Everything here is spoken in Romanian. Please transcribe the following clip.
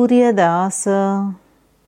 furie deasă,